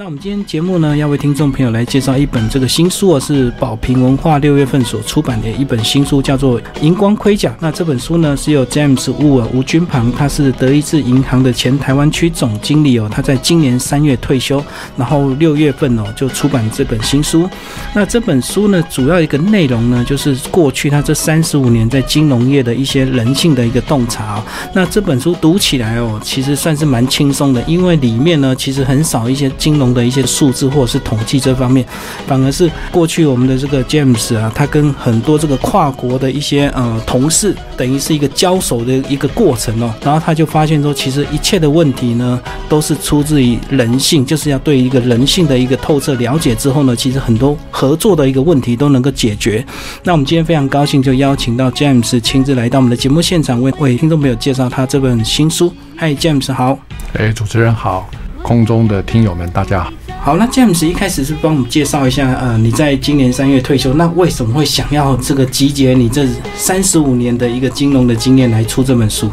那我们今天节目呢，要为听众朋友来介绍一本这个新书啊，是宝瓶文化六月份所出版的一本新书，叫做《荧光盔甲》。那这本书呢，是由 James Wu 吴君鹏，他是德意志银行的前台湾区总经理哦，他在今年三月退休，然后六月份哦就出版这本新书。那这本书呢，主要一个内容呢，就是过去他这三十五年在金融业的一些人性的一个洞察。那这本书读起来哦，其实算是蛮轻松的，因为里面呢，其实很少一些金融。的一些数字或者是统计这方面，反而是过去我们的这个 James 啊，他跟很多这个跨国的一些呃同事，等于是一个交手的一个过程哦。然后他就发现说，其实一切的问题呢，都是出自于人性，就是要对一个人性的一个透彻了解之后呢，其实很多合作的一个问题都能够解决。那我们今天非常高兴，就邀请到 James 亲自来到我们的节目现场，为为听众朋友介绍他这本新书。嗨，James 好。哎，主持人好。空中的听友们，大家好。好，那 James 一开始是帮我们介绍一下，呃，你在今年三月退休，那为什么会想要这个集结你这三十五年的一个金融的经验来出这本书？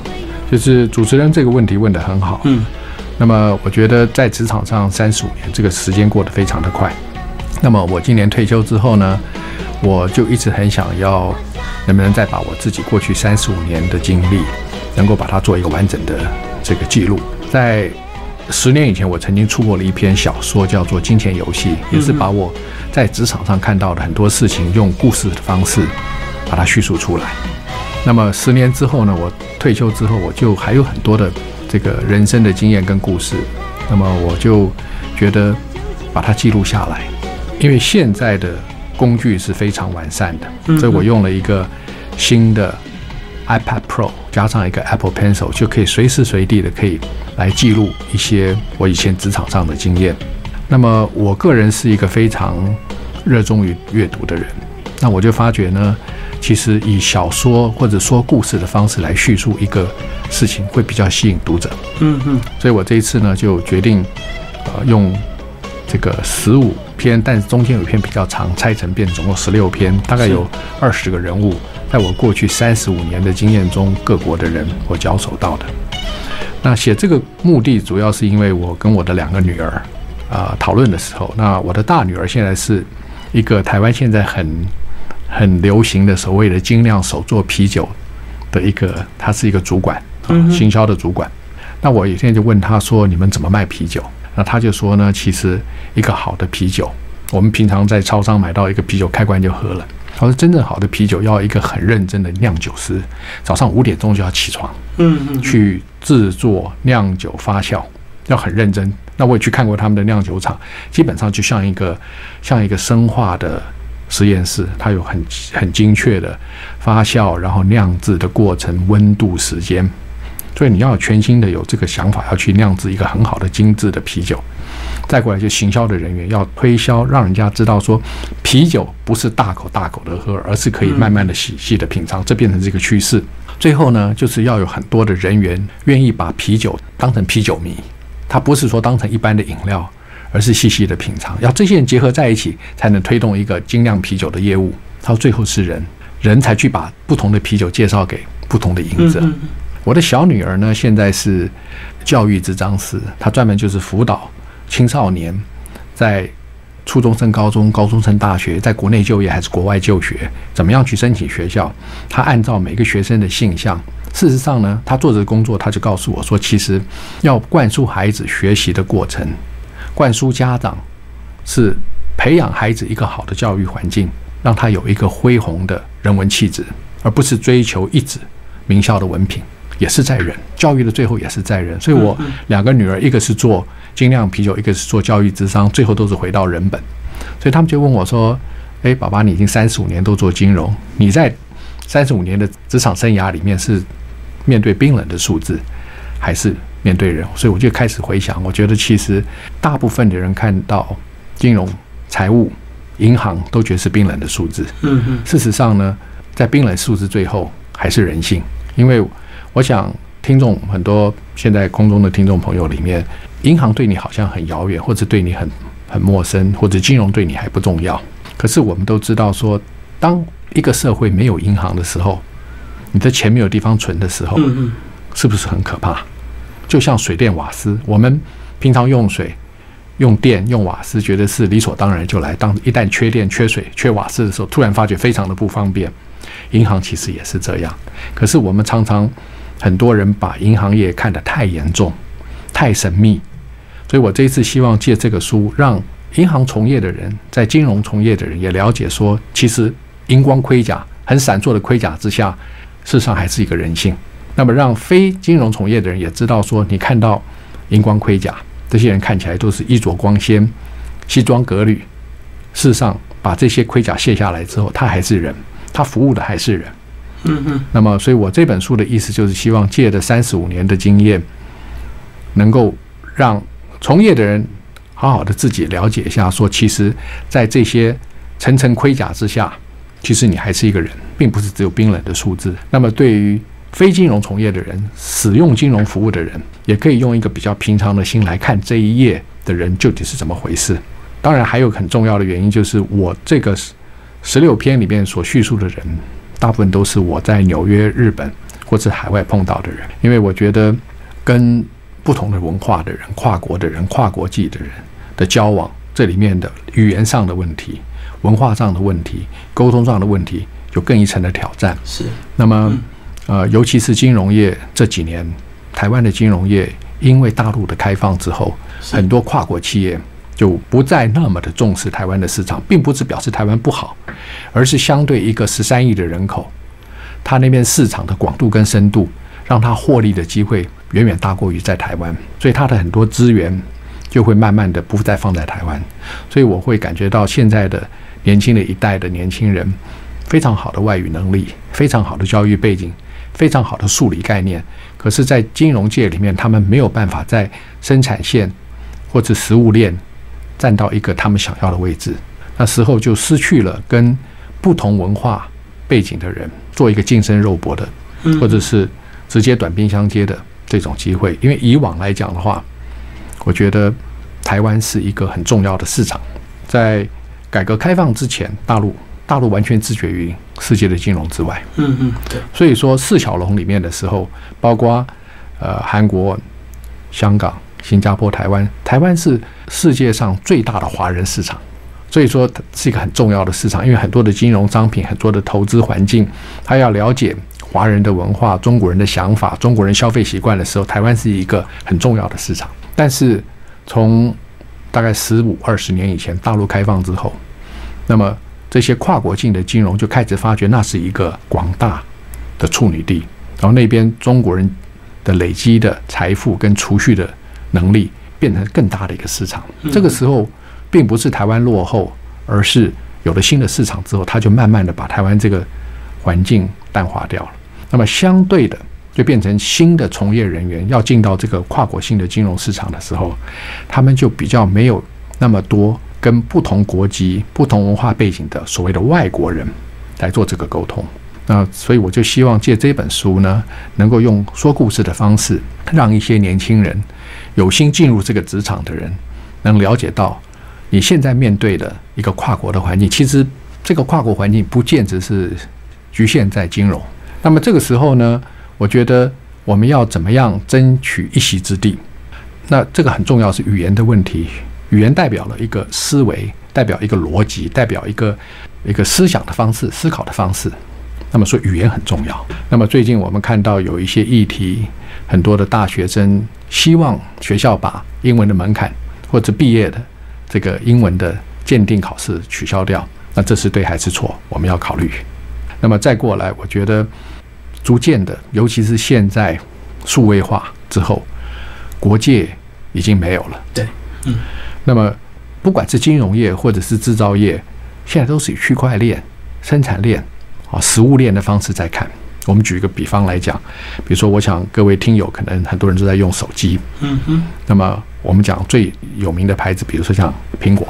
就是主持人这个问题问得很好，嗯，那么我觉得在职场上三十五年，这个时间过得非常的快。那么我今年退休之后呢，我就一直很想要，能不能再把我自己过去三十五年的经历，能够把它做一个完整的这个记录，在。十年以前，我曾经出过了一篇小说，叫做《金钱游戏》，也是把我在职场上看到的很多事情，用故事的方式把它叙述出来。那么十年之后呢，我退休之后，我就还有很多的这个人生的经验跟故事。那么我就觉得把它记录下来，因为现在的工具是非常完善的，所以我用了一个新的。iPad Pro 加上一个 Apple Pencil 就可以随时随地的可以来记录一些我以前职场上的经验。那么我个人是一个非常热衷于阅读的人，那我就发觉呢，其实以小说或者说故事的方式来叙述一个事情会比较吸引读者。嗯嗯，所以我这一次呢就决定呃用这个十五篇，但是中间有一篇比较长，拆成变总共十六篇，大概有二十个人物。在我过去三十五年的经验中，各国的人我交手到的。那写这个目的主要是因为我跟我的两个女儿啊讨论的时候，那我的大女儿现在是一个台湾现在很很流行的所谓的精酿手作啤酒的一个，她是一个主管啊，行销的主管。那我有一天就问她说：“你们怎么卖啤酒？”那她就说呢：“其实一个好的啤酒，我们平常在超商买到一个啤酒，开关就喝了。”他说：“真正好的啤酒要一个很认真的酿酒师，早上五点钟就要起床，嗯嗯，去制作酿酒发酵，要很认真。那我也去看过他们的酿酒厂，基本上就像一个像一个生化的实验室，它有很很精确的发酵，然后酿制的过程、温度、时间。所以你要全新的有这个想法，要去酿制一个很好的精致的啤酒。”再过来就行销的人员要推销，让人家知道说啤酒不是大口大口的喝，而是可以慢慢的细细的品尝，这变成这个趋势。最后呢，就是要有很多的人员愿意把啤酒当成啤酒迷，他不是说当成一般的饮料，而是细细的品尝。要这些人结合在一起，才能推动一个精酿啤酒的业务。到最后是人，人才去把不同的啤酒介绍给不同的饮者。我的小女儿呢，现在是教育之章师，她专门就是辅导。青少年在初中升高中、高中升大学，在国内就业还是国外就学，怎么样去申请学校？他按照每个学生的性向。事实上呢，他做这个工作，他就告诉我说，其实要灌输孩子学习的过程，灌输家长是培养孩子一个好的教育环境，让他有一个恢宏的人文气质，而不是追求一纸名校的文凭，也是在人。教育的最后也是在人。所以我两个女儿，一个是做。精酿啤酒，一个是做教育智商，最后都是回到人本，所以他们就问我说：“哎，爸爸，你已经三十五年都做金融，你在三十五年的职场生涯里面是面对冰冷的数字，还是面对人？”所以我就开始回想，我觉得其实大部分的人看到金融、财务、银行都觉得是冰冷的数字。嗯嗯。事实上呢，在冰冷数字最后还是人性，因为我想听众很多现在空中的听众朋友里面。银行对你好像很遥远，或者对你很很陌生，或者金融对你还不重要。可是我们都知道，说当一个社会没有银行的时候，你的钱没有地方存的时候，是不是很可怕？就像水电瓦斯，我们平常用水用电用瓦斯，觉得是理所当然就来。当一旦缺电、缺水、缺瓦斯的时候，突然发觉非常的不方便。银行其实也是这样。可是我们常常很多人把银行业看得太严重、太神秘。所以我这一次希望借这个书，让银行从业的人，在金融从业的人也了解说，其实荧光盔甲很闪烁的盔甲之下，事实上还是一个人性。那么让非金融从业的人也知道说，你看到荧光盔甲。这些人看起来都是衣着光鲜、西装革履。事实上，把这些盔甲卸下来之后，他还是人，他服务的还是人。嗯嗯。那么，所以我这本书的意思就是希望借着三十五年的经验，能够让从业的人好好的自己了解一下，说其实，在这些层层盔甲之下，其实你还是一个人，并不是只有冰冷的数字。那么，对于非金融从业的人，使用金融服务的人，也可以用一个比较平常的心来看这一页的人究竟是怎么回事。当然，还有很重要的原因就是，我这个十六篇里面所叙述的人，大部分都是我在纽约、日本或者海外碰到的人。因为我觉得，跟不同的文化的人、跨国的人、跨国际的人的交往，这里面的语言上的问题、文化上的问题、沟通上的问题，有更一层的挑战。是，那么。呃，尤其是金融业这几年，台湾的金融业因为大陆的开放之后，很多跨国企业就不再那么的重视台湾的市场，并不是表示台湾不好，而是相对一个十三亿的人口，它那边市场的广度跟深度，让它获利的机会远远大过于在台湾，所以它的很多资源就会慢慢的不再放在台湾，所以我会感觉到现在的年轻的一代的年轻人，非常好的外语能力，非常好的教育背景。非常好的数理概念，可是，在金融界里面，他们没有办法在生产线或者食物链站到一个他们想要的位置，那时候就失去了跟不同文化背景的人做一个近身肉搏的，或者是直接短兵相接的这种机会。因为以往来讲的话，我觉得台湾是一个很重要的市场，在改革开放之前，大陆。大陆完全自绝于世界的金融之外。嗯嗯，对。所以说四小龙里面的时候，包括呃韩国、香港、新加坡、台湾，台湾是世界上最大的华人市场，所以说是一个很重要的市场。因为很多的金融商品、很多的投资环境，他要了解华人的文化、中国人的想法、中国人消费习惯的时候，台湾是一个很重要的市场。但是从大概十五二十年以前，大陆开放之后，那么这些跨国境的金融就开始发觉，那是一个广大的处女地，然后那边中国人的累积的财富跟储蓄的能力变成更大的一个市场。这个时候，并不是台湾落后，而是有了新的市场之后，它就慢慢的把台湾这个环境淡化掉了。那么相对的，就变成新的从业人员要进到这个跨国性的金融市场的时候，他们就比较没有那么多。跟不同国籍、不同文化背景的所谓的外国人来做这个沟通，那所以我就希望借这本书呢，能够用说故事的方式，让一些年轻人有心进入这个职场的人，能了解到你现在面对的一个跨国的环境，其实这个跨国环境不见得是局限在金融。那么这个时候呢，我觉得我们要怎么样争取一席之地？那这个很重要，是语言的问题。语言代表了一个思维，代表一个逻辑，代表一个一个思想的方式、思考的方式。那么说语言很重要。那么最近我们看到有一些议题，很多的大学生希望学校把英文的门槛或者毕业的这个英文的鉴定考试取消掉。那这是对还是错？我们要考虑。那么再过来，我觉得逐渐的，尤其是现在数位化之后，国界已经没有了。对，嗯。那么，不管是金融业或者是制造业，现在都是以区块链、生产链、啊食物链的方式在看。我们举一个比方来讲，比如说，我想各位听友可能很多人都在用手机，嗯哼。那么我们讲最有名的牌子，比如说像苹果，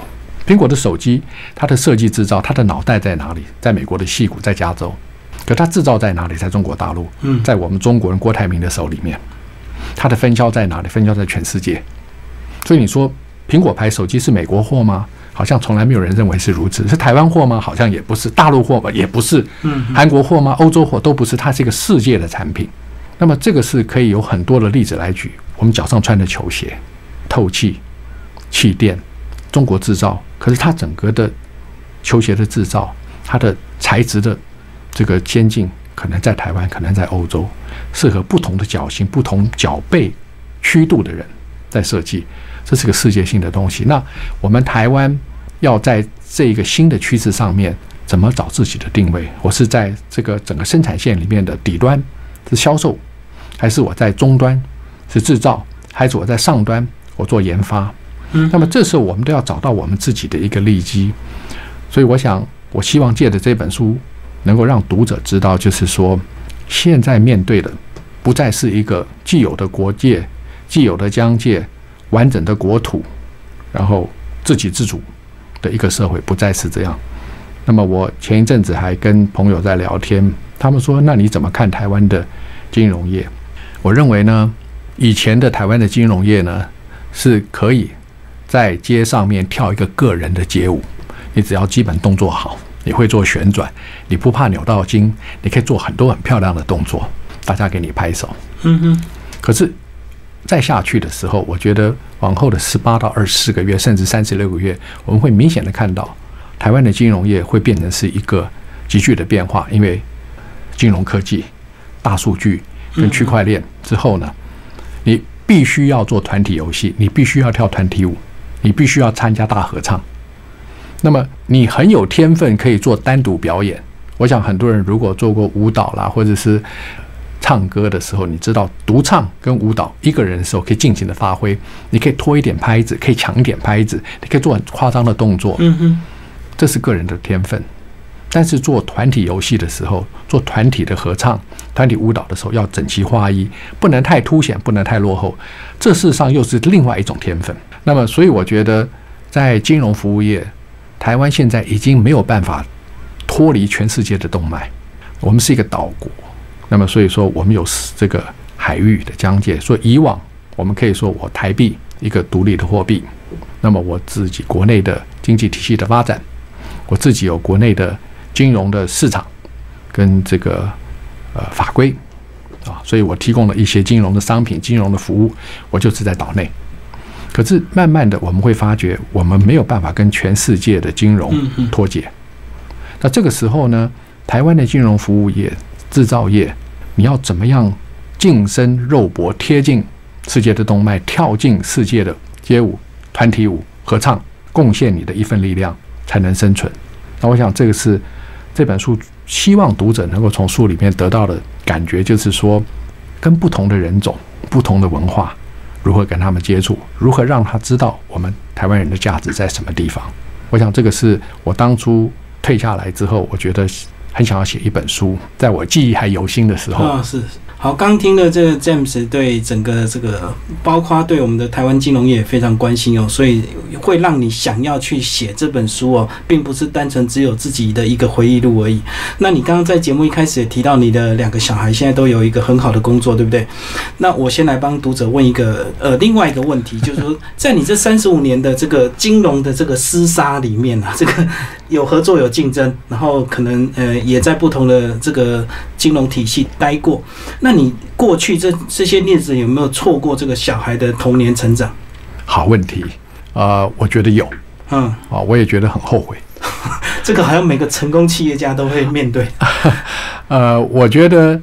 苹果的手机，它的设计制造，它的脑袋在哪里？在美国的戏谷，在加州。可它制造在哪里？在中国大陆，在我们中国人郭台铭的手里面。它的分销在哪里？分销在全世界。所以你说。苹果牌手机是美国货吗？好像从来没有人认为是如此。是台湾货吗？好像也不是。大陆货吧，也不是。嗯，韩国货吗？欧洲货都不是。它是一个世界的产品。那么这个是可以有很多的例子来举。我们脚上穿的球鞋，透气、气垫，中国制造。可是它整个的球鞋的制造，它的材质的这个先进，可能在台湾，可能在欧洲，适合不同的脚型、不同脚背曲度的人在设计。这是个世界性的东西。那我们台湾要在这一个新的趋势上面，怎么找自己的定位？我是在这个整个生产线里面的底端是销售，还是我在终端是制造，还是我在上端我做研发？嗯，那么这时候我们都要找到我们自己的一个利基。所以我想，我希望借着这本书，能够让读者知道，就是说，现在面对的不再是一个既有的国界、既有的疆界。完整的国土，然后自给自足的一个社会不再是这样。那么我前一阵子还跟朋友在聊天，他们说：“那你怎么看台湾的金融业？”我认为呢，以前的台湾的金融业呢，是可以在街上面跳一个个人的街舞，你只要基本动作好，你会做旋转，你不怕扭到筋，你可以做很多很漂亮的动作，大家给你拍手。嗯哼。可是。再下去的时候，我觉得往后的十八到二十四个月，甚至三十六个月，我们会明显的看到台湾的金融业会变成是一个急剧的变化。因为金融科技、大数据跟区块链之后呢，你必须要做团体游戏，你必须要跳团体舞，你必须要参加大合唱。那么你很有天分，可以做单独表演。我想很多人如果做过舞蹈啦，或者是。唱歌的时候，你知道独唱跟舞蹈一个人的时候可以尽情的发挥，你可以拖一点拍子，可以抢一点拍子，你可以做很夸张的动作，嗯哼，这是个人的天分。但是做团体游戏的时候，做团体的合唱、团体舞蹈的时候，要整齐划一，不能太凸显，不能太落后。这事实上又是另外一种天分。那么，所以我觉得在金融服务业，台湾现在已经没有办法脱离全世界的动脉，我们是一个岛国。那么，所以说我们有这个海域的疆界。所以以往我们可以说，我台币一个独立的货币。那么我自己国内的经济体系的发展，我自己有国内的金融的市场跟这个呃法规啊，所以我提供了一些金融的商品、金融的服务，我就是在岛内。可是慢慢的，我们会发觉，我们没有办法跟全世界的金融脱节。那这个时候呢，台湾的金融服务业。制造业，你要怎么样近身肉搏，贴近世界的动脉，跳进世界的街舞、团体舞、合唱，贡献你的一份力量，才能生存。那我想，这个是这本书希望读者能够从书里面得到的感觉，就是说，跟不同的人种、不同的文化，如何跟他们接触，如何让他知道我们台湾人的价值在什么地方。我想，这个是我当初退下来之后，我觉得。很想要写一本书，在我记忆还犹新的时候。啊，是。好，刚听了这个 James 对整个这个，包括对我们的台湾金融业非常关心哦，所以会让你想要去写这本书哦，并不是单纯只有自己的一个回忆录而已。那你刚刚在节目一开始也提到你的两个小孩现在都有一个很好的工作，对不对？那我先来帮读者问一个呃另外一个问题，就是说在你这三十五年的这个金融的这个厮杀里面啊，这个有合作有竞争，然后可能呃也在不同的这个金融体系待过。那你过去这这些日子有没有错过这个小孩的童年成长？好问题，呃，我觉得有，嗯，啊，我也觉得很后悔。这个好像每个成功企业家都会面对。呃，我觉得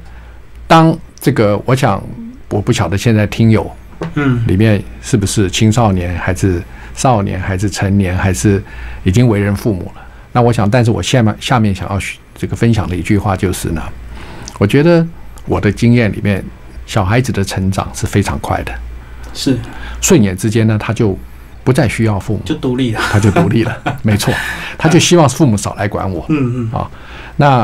当这个，我想我不晓得现在听友，嗯，里面是不是青少年，还是少年，还是成年，还是已经为人父母了？那我想，但是我下面下面想要这个分享的一句话就是呢，我觉得。我的经验里面，小孩子的成长是非常快的，是。瞬眼之间呢，他就不再需要父母，就独立了，他就独立了，没错，他就希望父母少来管我，嗯。嗯。啊，那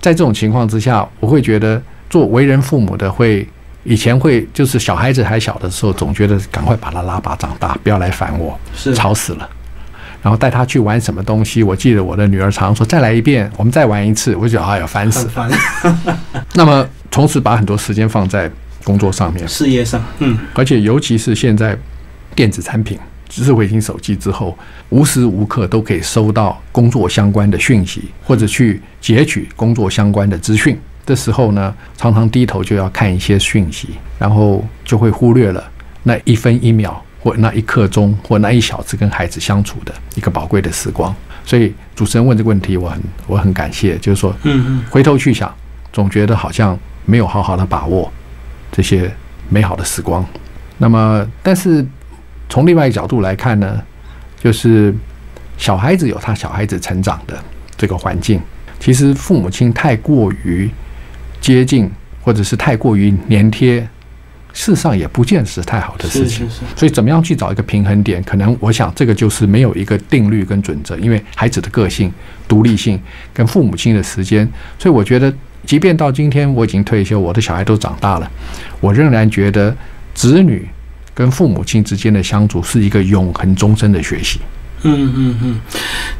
在这种情况之下，我会觉得做为人父母的会以前会就是小孩子还小的时候，总觉得赶快把他拉拔长大，不要来烦我，是。吵死了。然后带他去玩什么东西？我记得我的女儿常说：“再来一遍，我们再玩一次。”我就觉得哎呀，烦死了。那么，从此把很多时间放在工作上面、事业上。嗯，而且尤其是现在电子产品、智慧型手机之后，无时无刻都可以收到工作相关的讯息，或者去截取工作相关的资讯的时候呢，常常低头就要看一些讯息，然后就会忽略了那一分一秒。或那一刻钟或那一小时跟孩子相处的一个宝贵的时光。所以主持人问这个问题，我很我很感谢，就是说，嗯嗯，回头去想，总觉得好像没有好好的把握这些美好的时光。那么，但是从另外一个角度来看呢，就是小孩子有他小孩子成长的这个环境，其实父母亲太过于接近，或者是太过于粘贴，事实上也不见是太好的事情。所以，怎么样去找一个平衡点？可能我想这个就是没有一个定律跟准则，因为孩子的个性、独立性跟父母亲的时间，所以我觉得，即便到今天我已经退休，我的小孩都长大了，我仍然觉得子女跟父母亲之间的相处是一个永恒终身的学习。嗯嗯嗯，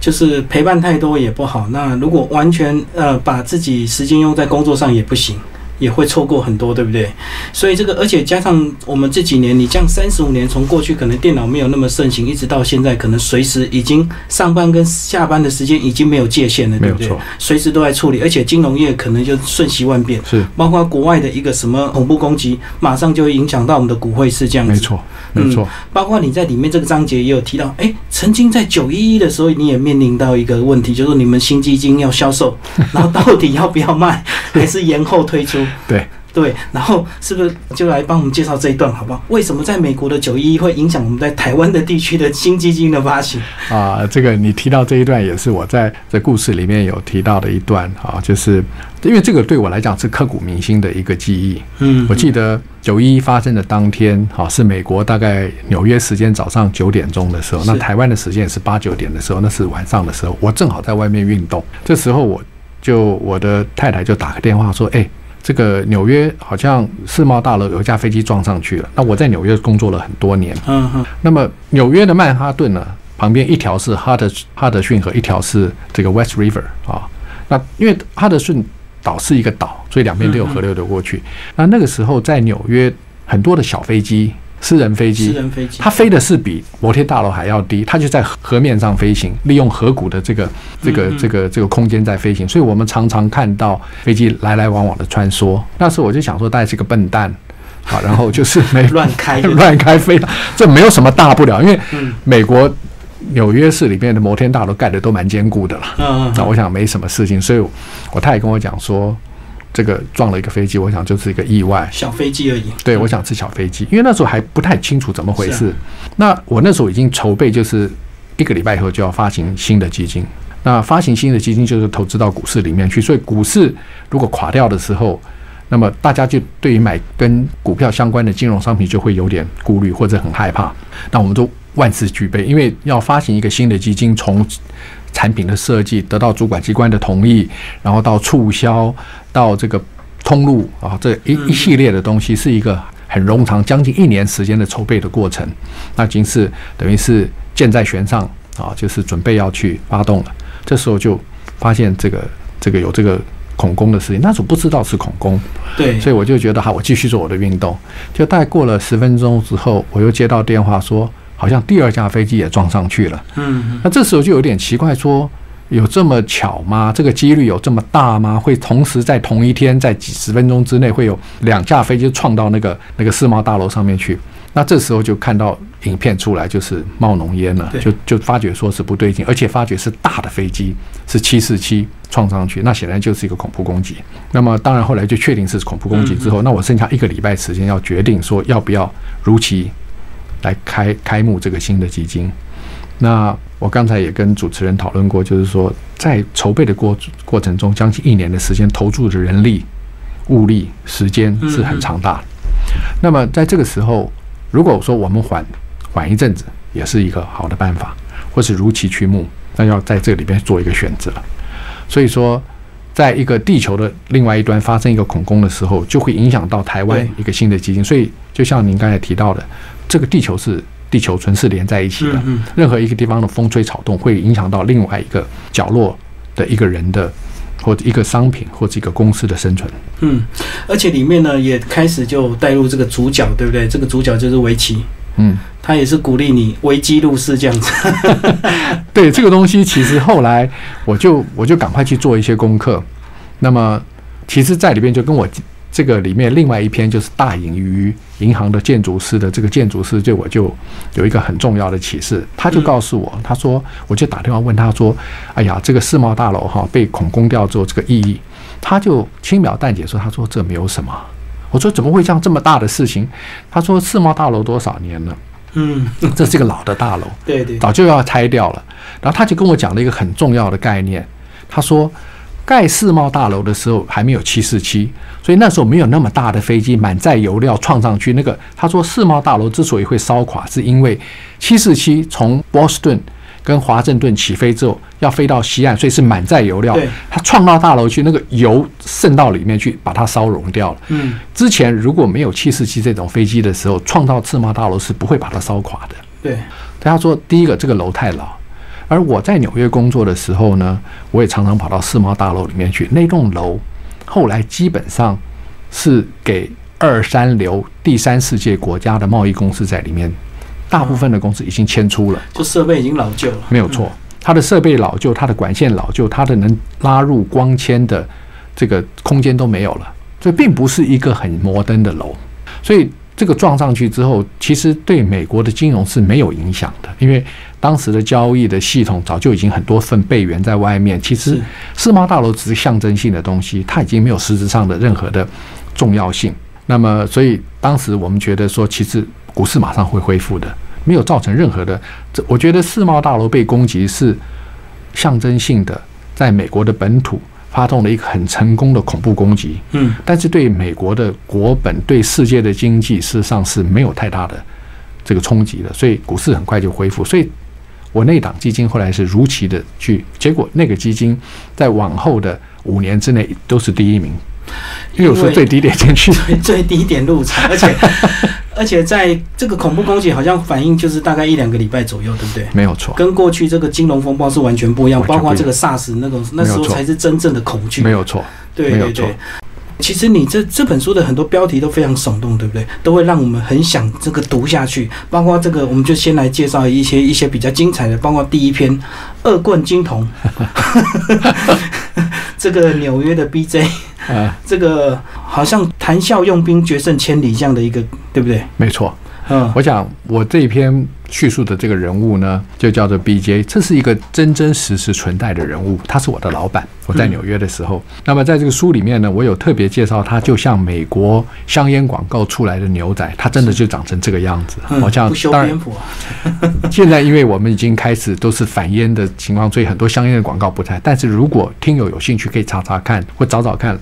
就是陪伴太多也不好。那如果完全呃把自己时间用在工作上也不行，也会错过很多，对不对？所以这个，而且加上我们这几年，你这样三十五年，从过去可能电脑没有那么盛行，一直到现在，可能随时已经上班跟下班的时间已经没有界限了，对不对？随时都在处理，而且金融业可能就瞬息万变。是，包括国外的一个什么恐怖攻击，马上就会影响到我们的股汇市这样子。没错，没错。包括你在里面这个章节也有提到，哎，曾经在九一一的时候，你也面临到一个问题，就是你们新基金要销售，然后到底要不要卖，还是延后推出？对，对，然后是不是就来帮我们介绍这一段好不好？为什么在美国的九一一会影响我们在台湾的地区的新基金的发行？啊，这个你提到这一段也是我在这故事里面有提到的一段啊，就是因为这个对我来讲是刻骨铭心的一个记忆。嗯我记得九一一发生的当天，哈，是美国大概纽约时间早上九点钟的时候，那台湾的时间也是八九点的时候，那是晚上的时候，我正好在外面运动，这时候我就我的太太就打个电话说，哎。这个纽约好像世贸大楼有一架飞机撞上去了。那我在纽约工作了很多年，嗯哼，那么纽约的曼哈顿呢，旁边一条是哈德哈德逊河，一条是这个 West River 啊。那因为哈德逊岛是一个岛，所以两边都有河流流过去。那那个时候在纽约，很多的小飞机、私人飞私机，人飞机，它飞的是比摩天大楼还要低，它就在河面上飞行，利用河谷的这个这个这个这个空间在飞行，所以我们常常看到飞机来来往往的穿梭。那时候我就想说，大概是个笨蛋。好，然后就是没 乱开 乱开飞，这没有什么大不了，因为嗯美国纽约市里面的摩天大楼盖的都蛮坚固的了。那我想没什么事情，所以我太太跟我讲说，这个撞了一个飞机，我想就是一个意外。小飞机而已。对，我想是小飞机，因为那时候还不太清楚怎么回事。那我那时候已经筹备，就是一个礼拜以后就要发行新的基金。那发行新的基金就是投资到股市里面去，所以股市如果垮掉的时候，那么大家就对于买跟股票相关的金融商品就会有点顾虑或者很害怕。那我们都万事俱备，因为要发行一个新的基金，从产品的设计得到主管机关的同意，然后到促销，到这个通路啊，这一一系列的东西是一个很冗长，将近一年时间的筹备的过程。那已经是等于是箭在弦上啊，就是准备要去发动了。这时候就发现这个这个有这个恐攻的事情，那时候不知道是恐攻，对，所以我就觉得好，我继续做我的运动。就大概过了十分钟之后，我又接到电话说，好像第二架飞机也撞上去了。嗯那这时候就有点奇怪，说有这么巧吗？这个几率有这么大吗？会同时在同一天，在几十分钟之内，会有两架飞机撞到那个那个世贸大楼上面去？那这时候就看到影片出来，就是冒浓烟了，就就发觉说是不对劲，而且发觉是大的飞机，是七四七撞上去，那显然就是一个恐怖攻击。那么当然后来就确定是恐怖攻击之后，那我剩下一个礼拜时间要决定说要不要如期来开开幕这个新的基金。那我刚才也跟主持人讨论过，就是说在筹备的过过程中，将近一年的时间投注的人力、物力、时间是很长大的。那么在这个时候，如果说我们缓缓一阵子，也是一个好的办法，或是如期去目，那要在这里边做一个选择。所以说，在一个地球的另外一端发生一个恐攻的时候，就会影响到台湾一个新的基金。所以，就像您刚才提到的，这个地球是地球村是连在一起的，嗯任何一个地方的风吹草动会影响到另外一个角落的一个人的，或者一个商品或者一个公司的生存。嗯，而且里面呢也开始就带入这个主角，对不对？这个主角就是围棋，嗯，他也是鼓励你危机入市这样子。对这个东西，其实后来我就我就赶快去做一些功课。那么，其实，在里边就跟我这个里面另外一篇就是大隐于银行的建筑师的这个建筑师，对我就有一个很重要的启示。他就告诉我，他说，我就打电话问他说：“哎呀，这个世贸大楼哈被恐攻掉之后，这个意义？”他就轻描淡写说：“他说这没有什么。”我说：“怎么会这样这么大的事情？”他说：“世贸大楼多少年了？嗯，这是一个老的大楼，对对，早就要拆掉了。”然后他就跟我讲了一个很重要的概念，他说。盖世贸大楼的时候还没有七四七，所以那时候没有那么大的飞机满载油料撞上去。那个他说世贸大楼之所以会烧垮，是因为七四七从波士顿跟华盛顿起飞之后要飞到西岸，所以是满载油料。它撞到大楼去，那个油渗到里面去，把它烧融掉了。嗯，之前如果没有七四七这种飞机的时候，撞到世贸大楼是不会把它烧垮的。对，他说第一个这个楼太老。而我在纽约工作的时候呢，我也常常跑到世贸大楼里面去。那栋楼后来基本上是给二三流第三世界国家的贸易公司在里面，大部分的公司已经迁出了，就设备已经老旧了。没有错，它的设备老旧，它的管线老旧，它的能拉入光纤的这个空间都没有了，所以并不是一个很摩登的楼。所以这个撞上去之后，其实对美国的金融是没有影响的，因为。当时的交易的系统早就已经很多份备援在外面。其实世贸大楼只是象征性的东西，它已经没有实质上的任何的重要性。那么，所以当时我们觉得说，其实股市马上会恢复的，没有造成任何的。这我觉得世贸大楼被攻击是象征性的，在美国的本土发动了一个很成功的恐怖攻击。嗯，但是对美国的国本、对世界的经济，事实上是没有太大的这个冲击的。所以股市很快就恢复。所以。我那档基金后来是如期的去，结果那个基金在往后的五年之内都是第一名，因为我说最低点进去，最低点入场，而且 而且在这个恐怖攻击好像反应就是大概一两个礼拜左右，对不对？没有错，跟过去这个金融风暴是完全不一样，包括这个 SARS 那种那时候才是真正的恐惧，没有错，对对对。其实你这这本书的很多标题都非常耸动，对不对？都会让我们很想这个读下去。包括这个，我们就先来介绍一些一些比较精彩的，包括第一篇《恶棍金童 》，这个纽约的 BJ，啊这个好像谈笑用兵，决胜千里这样的一个，对不对？没错。嗯，我想我这一篇叙述的这个人物呢，就叫做 B.J.，这是一个真真实实存在的人物，他是我的老板。我在纽约的时候，那么在这个书里面呢，我有特别介绍他，就像美国香烟广告出来的牛仔，他真的就长成这个样子。好像当然，现在因为我们已经开始都是反烟的情况，所以很多香烟的广告不在。但是如果听友有兴趣，可以查查看或找找看。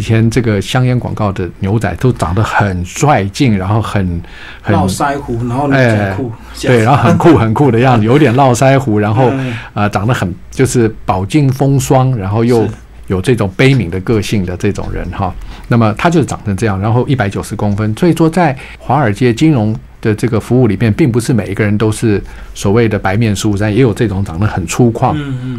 以前这个香烟广告的牛仔都长得很帅劲，然后很很络腮胡，然后牛仔裤，对，然后很酷很酷的样子，有点络腮胡，然后 啊长得很就是饱经风霜，然后又有这种悲悯的个性的这种人哈。那么他就是长成这样，然后一百九十公分，所以说在华尔街金融的这个服务里面，并不是每一个人都是所谓的白面书生，也有这种长得很粗犷，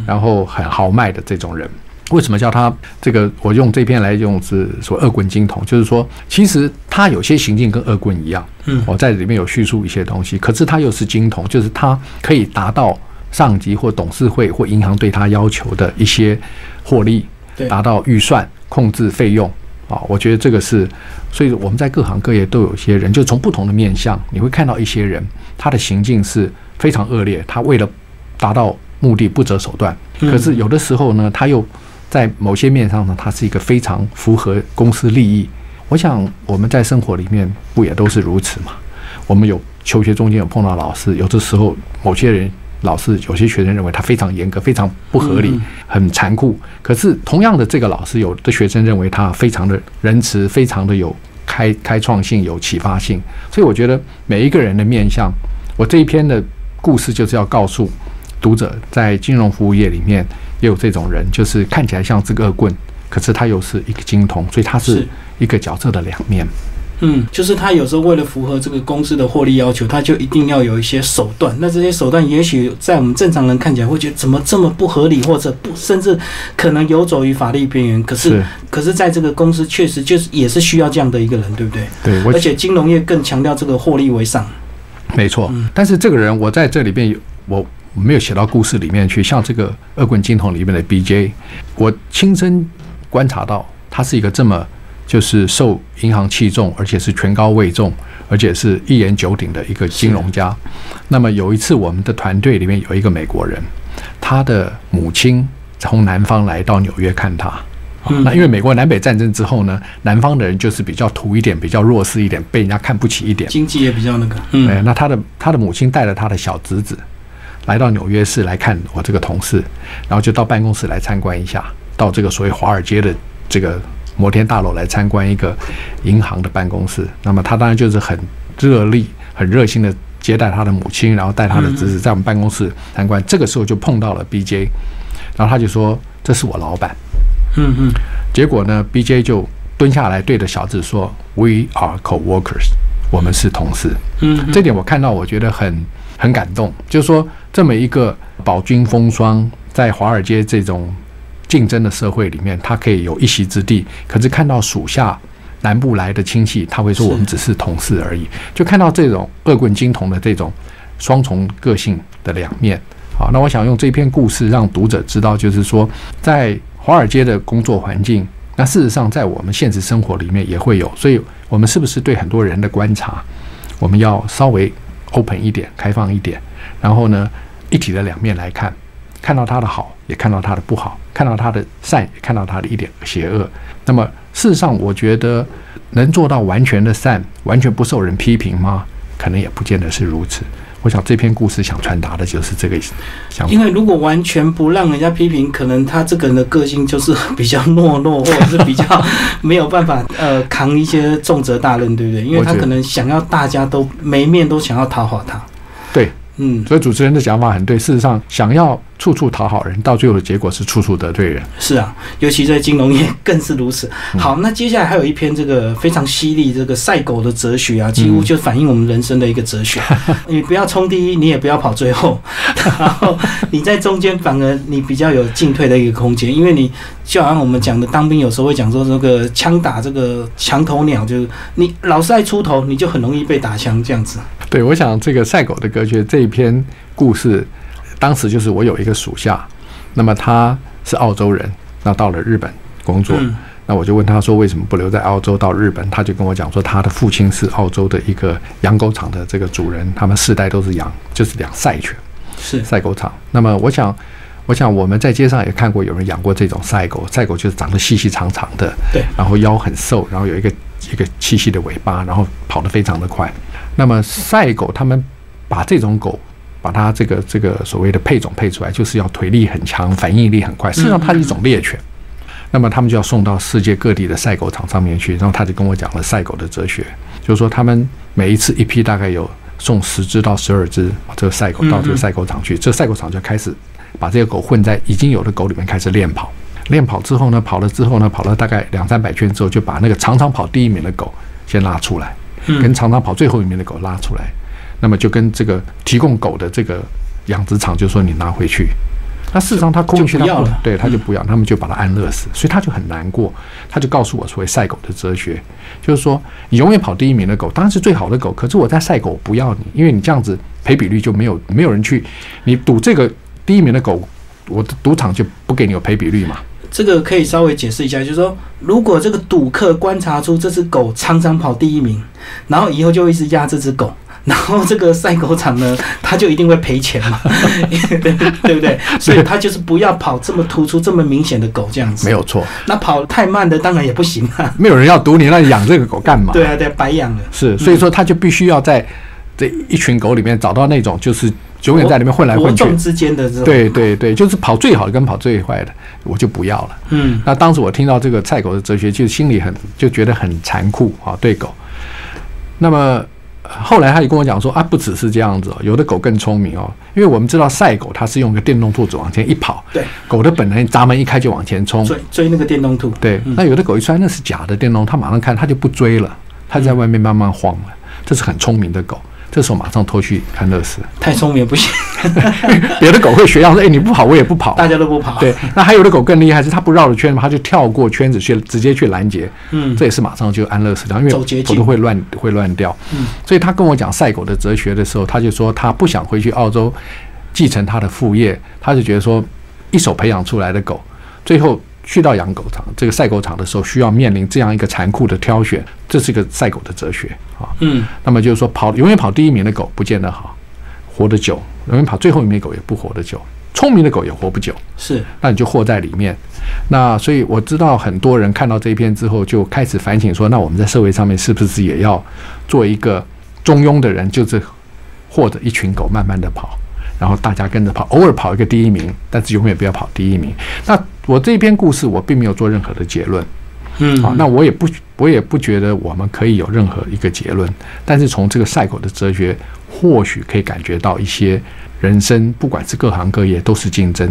然后很豪迈的这种人。为什么叫他这个？我用这篇来用是说恶棍金童，就是说，其实他有些行径跟恶棍一样。嗯，我在里面有叙述一些东西，可是他又是金童，就是他可以达到上级或董事会或银行对他要求的一些获利，达到预算控制费用啊。我觉得这个是，所以我们在各行各业都有一些人，就从不同的面相，你会看到一些人，他的行径是非常恶劣，他为了达到目的不择手段。可是有的时候呢，他又在某些面上呢，它是一个非常符合公司利益。我想我们在生活里面不也都是如此吗？我们有求学中间有碰到老师，有的时候某些人老师有些学生认为他非常严格、非常不合理、很残酷。可是同样的，这个老师有的学生认为他非常的仁慈、非常的有开开创性、有启发性。所以我觉得每一个人的面相，我这一篇的故事就是要告诉读者，在金融服务业里面。也有这种人，就是看起来像这个恶棍，可是他又是一个精通，所以他是一个角色的两面。嗯，就是他有时候为了符合这个公司的获利要求，他就一定要有一些手段。那这些手段，也许在我们正常人看起来会觉得怎么这么不合理，或者不，甚至可能游走于法律边缘。可是，可是在这个公司确实就是也是需要这样的一个人，对不对？对，而且金融业更强调这个获利为上。没错，但是这个人我在这里边有我。我没有写到故事里面去，像这个《恶棍金童》里面的 B.J.，我亲身观察到他是一个这么就是受银行器重，而且是权高位重，而且是一言九鼎的一个金融家。那么有一次，我们的团队里面有一个美国人，他的母亲从南方来到纽约看他。那因为美国南北战争之后呢，南方的人就是比较土一点，比较弱势一点，被人家看不起一点，经济也比较那个。哎，那他的他的母亲带了他的小侄子来到纽约市来看我这个同事，然后就到办公室来参观一下，到这个所谓华尔街的这个。摩天大楼来参观一个银行的办公室，那么他当然就是很热力、很热心的接待他的母亲，然后带他的侄子在我们办公室参观。这个时候就碰到了 BJ，然后他就说：“这是我老板。”嗯嗯。结果呢，BJ 就蹲下来对着小智说：“We are co-workers，我们是同事。”嗯，这点我看到，我觉得很很感动。就是说，这么一个饱经风霜，在华尔街这种。竞争的社会里面，他可以有一席之地。可是看到属下南部来的亲戚，他会说我们只是同事而已。就看到这种恶棍金童的这种双重个性的两面。好，那我想用这篇故事让读者知道，就是说，在华尔街的工作环境，那事实上在我们现实生活里面也会有。所以，我们是不是对很多人的观察，我们要稍微 open 一点、开放一点，然后呢，一体的两面来看。看到他的好，也看到他的不好；看到他的善，也看到他的一点邪恶。那么，事实上，我觉得能做到完全的善，完全不受人批评吗？可能也不见得是如此。我想这篇故事想传达的就是这个想法。因为如果完全不让人家批评，可能他这个人的个性就是比较懦弱，或者是比较没有办法呃扛一些重责大任，对不对？因为他可能想要大家都每一面都想要讨好他。对。嗯，所以主持人的想法很对。事实上，想要处处讨好人，到最后的结果是处处得罪人。是啊，尤其在金融业更是如此。好，那接下来还有一篇这个非常犀利，这个赛狗的哲学啊，几乎就反映我们人生的一个哲学。你不要冲第一，你也不要跑最后，然 后你在中间，反而你比较有进退的一个空间。因为你就好像我们讲的，当兵有时候会讲说，这个枪打这个墙头鸟，就是你老是爱出头，你就很容易被打枪这样子。对，我想这个赛狗的歌曲这一篇故事，当时就是我有一个属下，那么他是澳洲人，那到了日本工作，那我就问他说为什么不留在澳洲到日本？他就跟我讲说他的父亲是澳洲的一个养狗场的这个主人，他们世代都是养就是养赛犬，是赛狗场。那么我想，我想我们在街上也看过有人养过这种赛狗，赛狗就是长得细细长长的，对，然后腰很瘦，然后有一个一个细细的尾巴，然后跑得非常的快。那么赛狗，他们把这种狗，把它这个这个所谓的配种配出来，就是要腿力很强，反应力很快。实际上，它是一种猎犬。那么他们就要送到世界各地的赛狗场上面去。然后他就跟我讲了赛狗的哲学，就是说他们每一次一批大概有送十只到十二只这个赛狗到这个赛狗场去，这赛狗场就开始把这个狗混在已经有的狗里面开始练跑。练跑之后呢，跑了之后呢，跑了大概两三百圈之后，就把那个常常跑第一名的狗先拉出来。跟常常跑最后一名的狗拉出来，那么就跟这个提供狗的这个养殖场就说你拿回去。那事实上他空去他不对他就不要，他们就把它安乐死，所以他就很难过。他就告诉我所谓赛狗的哲学，就是说你永远跑第一名的狗当然是最好的狗，可是我在赛狗不要你，因为你这样子赔比率就没有没有人去，你赌这个第一名的狗，我的赌场就不给你有赔比率嘛。这个可以稍微解释一下，就是说，如果这个赌客观察出这只狗常常跑第一名，然后以后就一直压这只狗，然后这个赛狗场呢，他就一定会赔钱嘛，对不对？所以他就是不要跑这么突出、这么明显的狗这样子。没有错。那跑太慢的当然也不行啊。没有人要赌你，那你养这个狗干嘛？对啊，对，白养了。是，所以说他就必须要在这一群狗里面找到那种就是。永远在里面混来混去，之间的对对对，就是跑最好的跟跑最坏的，我就不要了。嗯，那当时我听到这个赛狗的哲学，就心里很就觉得很残酷啊，对狗。那么后来他也跟我讲说啊，不只是这样子哦，有的狗更聪明哦，因为我们知道赛狗它是用个电动兔子往前一跑，对，狗的本能闸门一开就往前冲，追追那个电动兔。对，那有的狗一出来那是假的电动，它马上看它就不追了，它在外面慢慢晃了，这是很聪明的狗。这时候马上拖去安乐死，太聪明不行。别的狗会学样说：“哎，你不跑，我也不跑。”大家都不跑。对，那还有的狗更厉害，是它不绕着圈，它就跳过圈子去，直接去拦截。嗯，这也是马上就安乐死掉，因为狗都会乱会乱掉。嗯，所以他跟我讲赛狗的哲学的时候，他就说他不想回去澳洲继承他的副业，他就觉得说一手培养出来的狗，最后去到养狗场这个赛狗场的时候，需要面临这样一个残酷的挑选，这是一个赛狗的哲学啊。嗯，那么就是说，跑永远跑第一名的狗不见得好，活得久；永远跑最后一名的狗也不活得久。聪明的狗也活不久，是，那你就活在里面。那所以我知道很多人看到这一篇之后，就开始反省说：那我们在社会上面是不是也要做一个中庸的人，就是或者一群狗慢慢的跑，然后大家跟着跑，偶尔跑一个第一名，但是永远不要跑第一名。那我这篇故事我并没有做任何的结论，嗯，啊，那我也不我也不觉得我们可以有任何一个结论，但是从这个赛狗的哲学，或许可以感觉到一些。人生不管是各行各业都是竞争，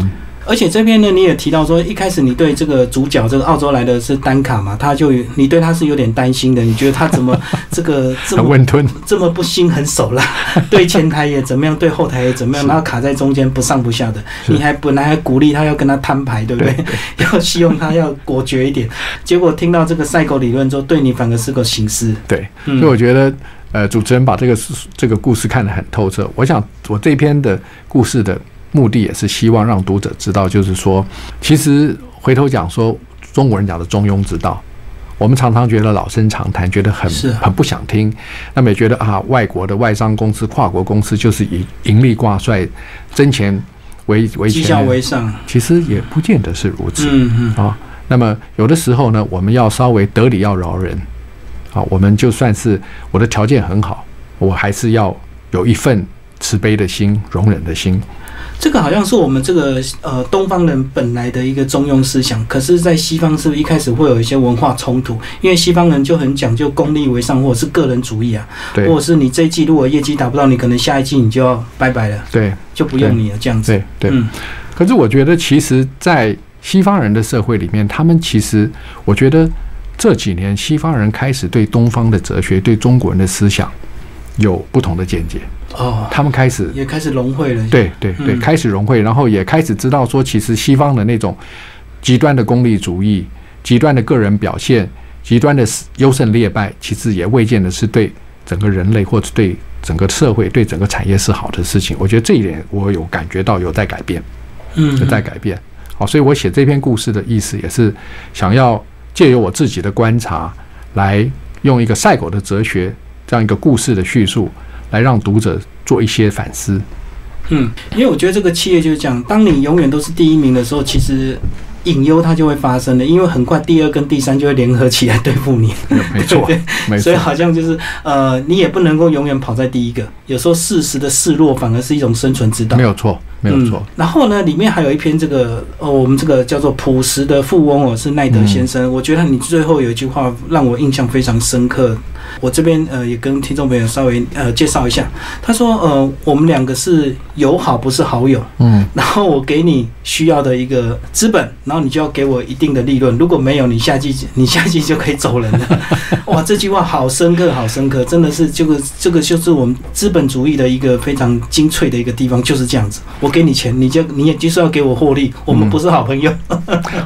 而且这边呢，你也提到说，一开始你对这个主角这个澳洲来的是单卡嘛，他就你对他是有点担心的，你觉得他怎么 这个这么温吞，这么不心狠手辣，对前台也怎么样，对后台也怎么样，然后卡在中间不上不下的，你还本来还鼓励他要跟他摊牌，对不对？要希望他要果决一点，结果听到这个赛狗理论之后，对你反而是个形式。对，所以我觉得。呃，主持人把这个这个故事看得很透彻。我想，我这篇的故事的目的也是希望让读者知道，就是说，其实回头讲说中国人讲的中庸之道，我们常常觉得老生常谈，觉得很很不想听。那么也觉得啊，外国的外商公司、跨国公司就是以盈利挂帅、挣钱为为绩效为上，其实也不见得是如此。嗯嗯啊，那么有的时候呢，我们要稍微得理，要饶人。啊，我们就算是我的条件很好，我还是要有一份慈悲的心、容忍的心。这个好像是我们这个呃东方人本来的一个中庸思想，可是，在西方是不是一开始会有一些文化冲突？因为西方人就很讲究功利为上，或者是个人主义啊，对，或者是你这一季如果业绩达不到，你可能下一季你就要拜拜了，对，就不用你了这样子。对对。嗯。可是我觉得，其实，在西方人的社会里面，他们其实，我觉得。这几年，西方人开始对东方的哲学、对中国人的思想有不同的见解。哦，他们开始也开始融汇了。对对对，开始融汇，然后也开始知道说，其实西方的那种极端的功利主义、极端的个人表现、极端的优胜劣败，其实也未见得是对整个人类或者对整个社会、对整个产业是好的事情。我觉得这一点，我有感觉到有在改变，嗯，有在改变。好，所以我写这篇故事的意思，也是想要。借由我自己的观察，来用一个赛狗的哲学这样一个故事的叙述，来让读者做一些反思。嗯，因为我觉得这个企业就是讲，当你永远都是第一名的时候，其实隐忧它就会发生的，因为很快第二跟第三就会联合起来对付你。没错，没错。所以好像就是呃，你也不能够永远跑在第一个，有时候适时的示弱反而是一种生存之道。没有错。没有错。然后呢，里面还有一篇这个呃，我们这个叫做朴实的富翁哦，是奈德先生。我觉得你最后有一句话让我印象非常深刻。我这边呃也跟听众朋友稍微呃介绍一下。他说呃，我们两个是友好，不是好友。嗯。然后我给你需要的一个资本，然后你就要给我一定的利润。如果没有，你下季你下季就可以走人了。哇，这句话好深刻，好深刻，真的是这个这个就是我们资本主义的一个非常精粹的一个地方，就是这样子。我。给你钱，你就你也就是要给我获利，我们不是好朋友。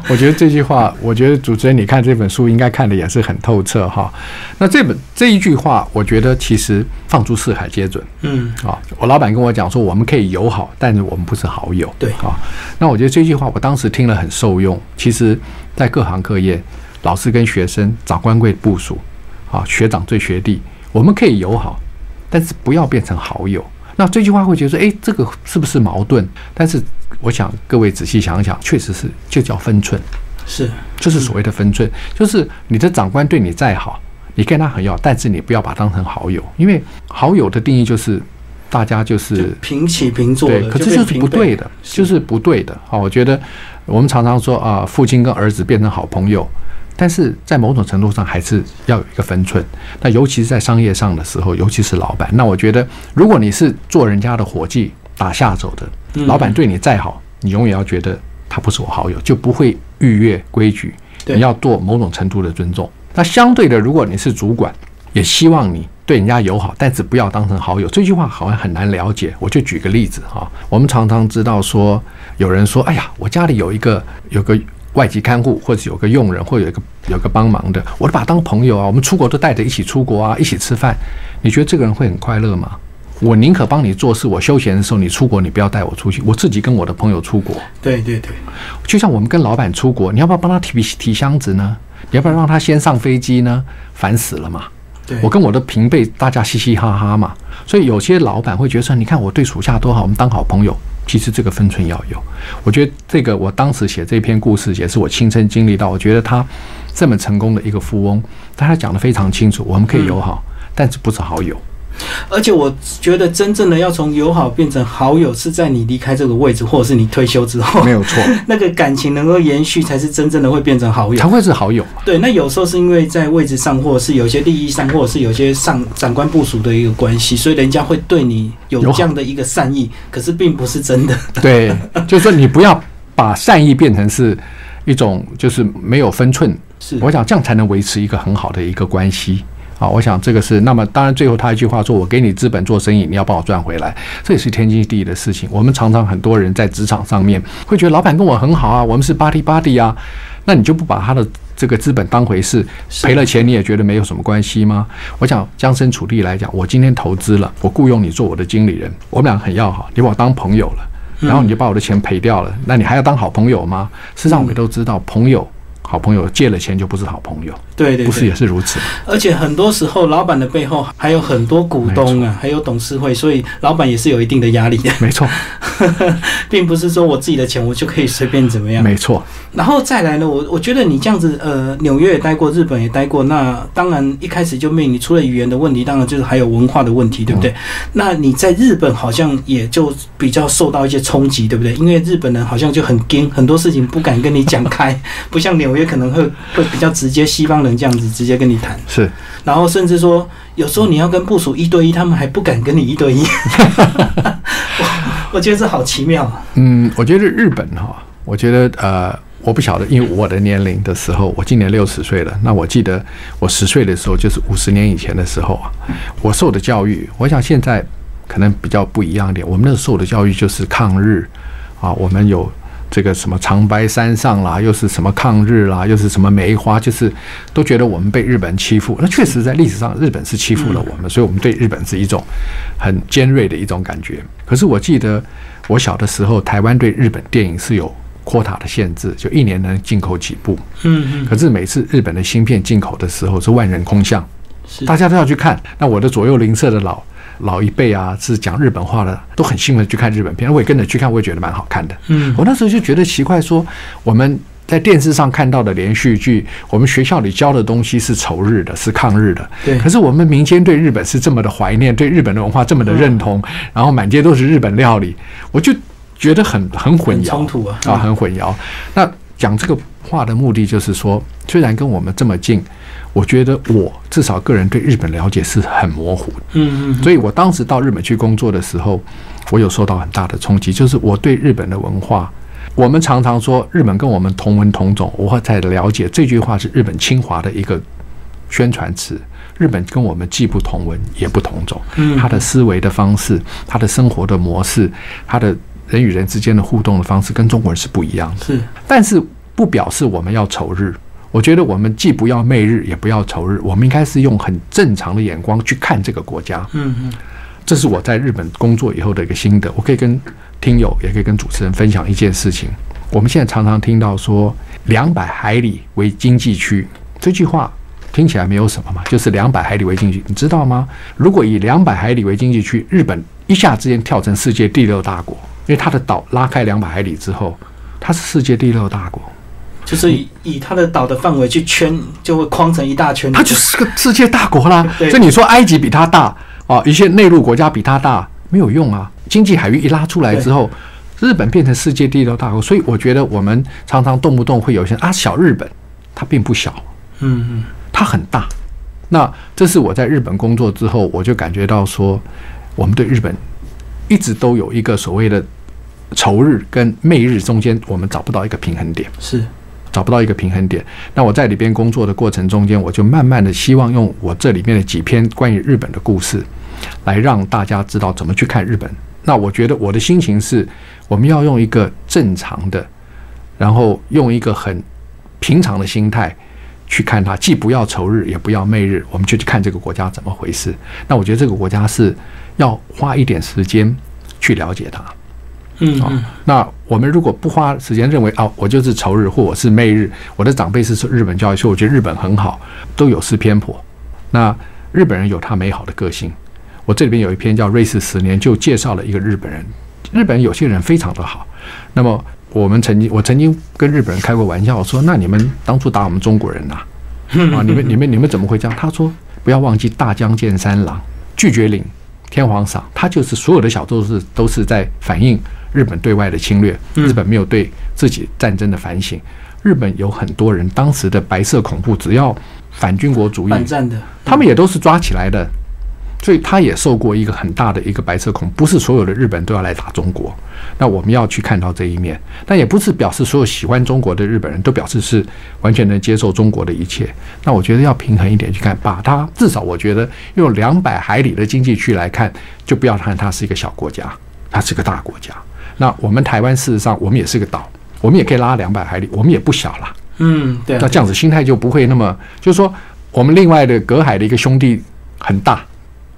我觉得这句话，我觉得主持人你看这本书应该看的也是很透彻哈。那这本这一句话，我觉得其实放诸四海皆准。嗯，啊，我老板跟我讲说，我们可以友好，但是我们不是好友。对啊，那我觉得这句话我当时听了很受用。其实，在各行各业，老师跟学生、长官贵部署啊，学长对学弟，我们可以友好，但是不要变成好友。那这句话会觉得说，哎，这个是不是矛盾？但是我想各位仔细想想，确实是，就叫分寸，是，就是所谓的分寸，就是你的长官对你再好，你跟他很要，但是你不要把他当成好友，因为好友的定义就是大家就是平起平坐，对，可是就是不对的，就是不对的。好，我觉得我们常常说啊，父亲跟儿子变成好朋友。但是在某种程度上还是要有一个分寸，那尤其是在商业上的时候，尤其是老板，那我觉得，如果你是做人家的伙计打下手的，老板对你再好，你永远要觉得他不是我好友，就不会逾越规矩。你要做某种程度的尊重。那相对的，如果你是主管，也希望你对人家友好，但是不要当成好友。这句话好像很难了解，我就举个例子哈。我们常常知道说，有人说，哎呀，我家里有一个有个。外籍看护，或者有个佣人，或有一个有个帮忙的，我都把他当朋友啊。我们出国都带着一起出国啊，一起吃饭。你觉得这个人会很快乐吗？我宁可帮你做事，我休闲的时候你出国，你不要带我出去，我自己跟我的朋友出国。对对对，就像我们跟老板出国，你要不要帮他提提箱子呢？你要不然让他先上飞机呢？烦死了嘛！我跟我的平辈大家嘻嘻哈哈嘛，所以有些老板会觉得说，你看我对属下多好，我们当好朋友。其实这个分寸要有。我觉得这个我当时写这篇故事也是我亲身经历到，我觉得他这么成功的一个富翁，但他讲的非常清楚，我们可以友好，但是不是好友。而且我觉得，真正的要从友好变成好友，是在你离开这个位置，或者是你退休之后，没有错。那个感情能够延续，才是真正的会变成好友，才会是好友嘛。对，那有时候是因为在位置上，或者是有些利益上，或者是有些上长官部署的一个关系，所以人家会对你有这样的一个善意，可是并不是真的。对，就是说你不要把善意变成是一种就是没有分寸。是，我想这样才能维持一个很好的一个关系。啊，我想这个是那么，当然最后他一句话说：“我给你资本做生意，你要帮我赚回来。”这也是天经地义的事情。我们常常很多人在职场上面会觉得老板跟我很好啊，我们是 buddy buddy 啊，那你就不把他的这个资本当回事，赔了钱你也觉得没有什么关系吗？我想将身处地来讲，我今天投资了，我雇佣你做我的经理人，我们俩很要好，你把我当朋友了，然后你就把我的钱赔掉了，那你还要当好朋友吗？事实上，我们都知道朋友。好朋友借了钱就不是好朋友，对对，不是也是如此。而且很多时候，老板的背后还有很多股东啊，还有董事会，所以老板也是有一定的压力的。没错，并不是说我自己的钱我就可以随便怎么样。没错。然后再来呢，我我觉得你这样子，呃，纽约也待过，日本也待过，那当然一开始就面临除了语言的问题，当然就是还有文化的问题，对不对？那你在日本好像也就比较受到一些冲击，对不对？因为日本人好像就很惊，很多事情不敢跟你讲开，不像纽。约可能会会比较直接，西方人这样子直接跟你谈是，然后甚至说有时候你要跟部署一对一，他们还不敢跟你一对一。我我觉得这好奇妙啊。嗯，我觉得日本哈，我觉得呃，我不晓得，因为我的年龄的时候，我今年六十岁了。那我记得我十岁的时候，就是五十年以前的时候啊，我受的教育，我想现在可能比较不一样一点。我们那时候受的教育就是抗日啊，我们有。这个什么长白山上啦，又是什么抗日啦，又是什么梅花，就是都觉得我们被日本欺负。那确实在历史上，日本是欺负了我们，所以我们对日本是一种很尖锐的一种感觉。可是我记得我小的时候，台湾对日本电影是有 quota 的限制，就一年能进口几部。嗯嗯。可是每次日本的芯片进口的时候是万人空巷，大家都要去看。那我的左右邻舍的老。老一辈啊，是讲日本话的，都很兴奋去看日本片。我也跟着去看，我也觉得蛮好看的。嗯，我那时候就觉得奇怪，说我们在电视上看到的连续剧，我们学校里教的东西是仇日的，是抗日的。对。可是我们民间对日本是这么的怀念，对日本的文化这么的认同，然后满街都是日本料理，我就觉得很很混淆，冲突啊，啊，很混淆。那讲这个话的目的就是说，虽然跟我们这么近。我觉得我至少个人对日本了解是很模糊的，嗯嗯，所以我当时到日本去工作的时候，我有受到很大的冲击，就是我对日本的文化，我们常常说日本跟我们同文同种，我在了解这句话是日本侵华的一个宣传词。日本跟我们既不同文也不同种，嗯，他的思维的方式，他的生活的模式，他的人与人之间的互动的方式跟中国人是不一样的，是，但是不表示我们要仇日。我觉得我们既不要媚日，也不要仇日，我们应该是用很正常的眼光去看这个国家。嗯嗯，这是我在日本工作以后的一个心得。我可以跟听友，也可以跟主持人分享一件事情。我们现在常常听到说“两百海里为经济区”这句话，听起来没有什么嘛，就是两百海里为经济，你知道吗？如果以两百海里为经济区，日本一下之间跳成世界第六大国，因为它的岛拉开两百海里之后，它是世界第六大国。就是以以它的岛的范围去圈，就会框成一大圈。它就是个世界大国啦。所以你说埃及比它大啊，一些内陆国家比它大没有用啊。经济海域一拉出来之后，日本变成世界第六大国。所以我觉得我们常常动不动会有些啊小日本，它并不小，嗯嗯，它很大。那这是我在日本工作之后，我就感觉到说，我们对日本一直都有一个所谓的仇日跟媚日中间，我们找不到一个平衡点。是。找不到一个平衡点。那我在里边工作的过程中间，我就慢慢的希望用我这里面的几篇关于日本的故事，来让大家知道怎么去看日本。那我觉得我的心情是，我们要用一个正常的，然后用一个很平常的心态去看它，既不要仇日，也不要媚日，我们就去看这个国家怎么回事。那我觉得这个国家是要花一点时间去了解它。嗯嗯，那我们如果不花时间认为啊，我就是仇日或我是媚日，我的长辈是日本教育，所以我觉得日本很好，都有失偏颇。那日本人有他美好的个性。我这里边有一篇叫《瑞士十年》，就介绍了一个日本人。日本有些人非常的好。那么我们曾经，我曾经跟日本人开过玩笑，我说：“那你们当初打我们中国人呐？啊，你们、你们、你们怎么会这样？”他说：“不要忘记大江健三郎、拒绝领天皇赏，他就是所有的小都是都是在反映日本对外的侵略，日本没有对自己战争的反省。日本有很多人当时的白色恐怖，只要反军国主义、反战的，他们也都是抓起来的。”所以他也受过一个很大的一个白色恐，不是所有的日本都要来打中国。那我们要去看到这一面，但也不是表示所有喜欢中国的日本人都表示是完全能接受中国的一切。那我觉得要平衡一点去看，把它至少我觉得用两百海里的经济区来看，就不要看它是一个小国家，它是个大国家。那我们台湾事实上我们也是个岛，我们也可以拉两百海里，我们也不小了。嗯，对。那这样子心态就不会那么，就是说我们另外的隔海的一个兄弟很大。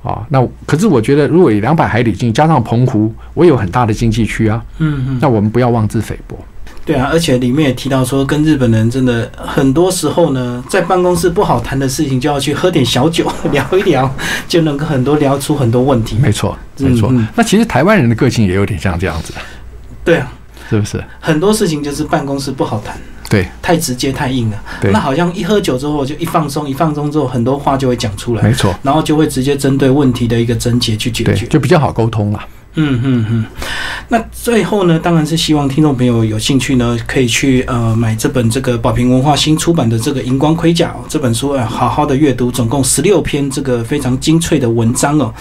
啊，那可是我觉得，如果以两百海里近加上澎湖，我有很大的经济区啊。嗯嗯。那我们不要妄自菲薄。对啊，而且里面也提到说，跟日本人真的很多时候呢，在办公室不好谈的事情，就要去喝点小酒 聊一聊，就能够很多聊出很多问题。没错，没错。那其实台湾人的个性也有点像这样子。对啊，是不是？很多事情就是办公室不好谈。对，太直接太硬了。那好像一喝酒之后就一放松，一放松之后很多话就会讲出来。没错，然后就会直接针对问题的一个症结去解决，就比较好沟通了。嗯嗯嗯。那最后呢，当然是希望听众朋友有兴趣呢，可以去呃买这本这个宝瓶文化新出版的这个《荧光盔甲》这本书啊，好好的阅读，总共十六篇这个非常精粹的文章哦。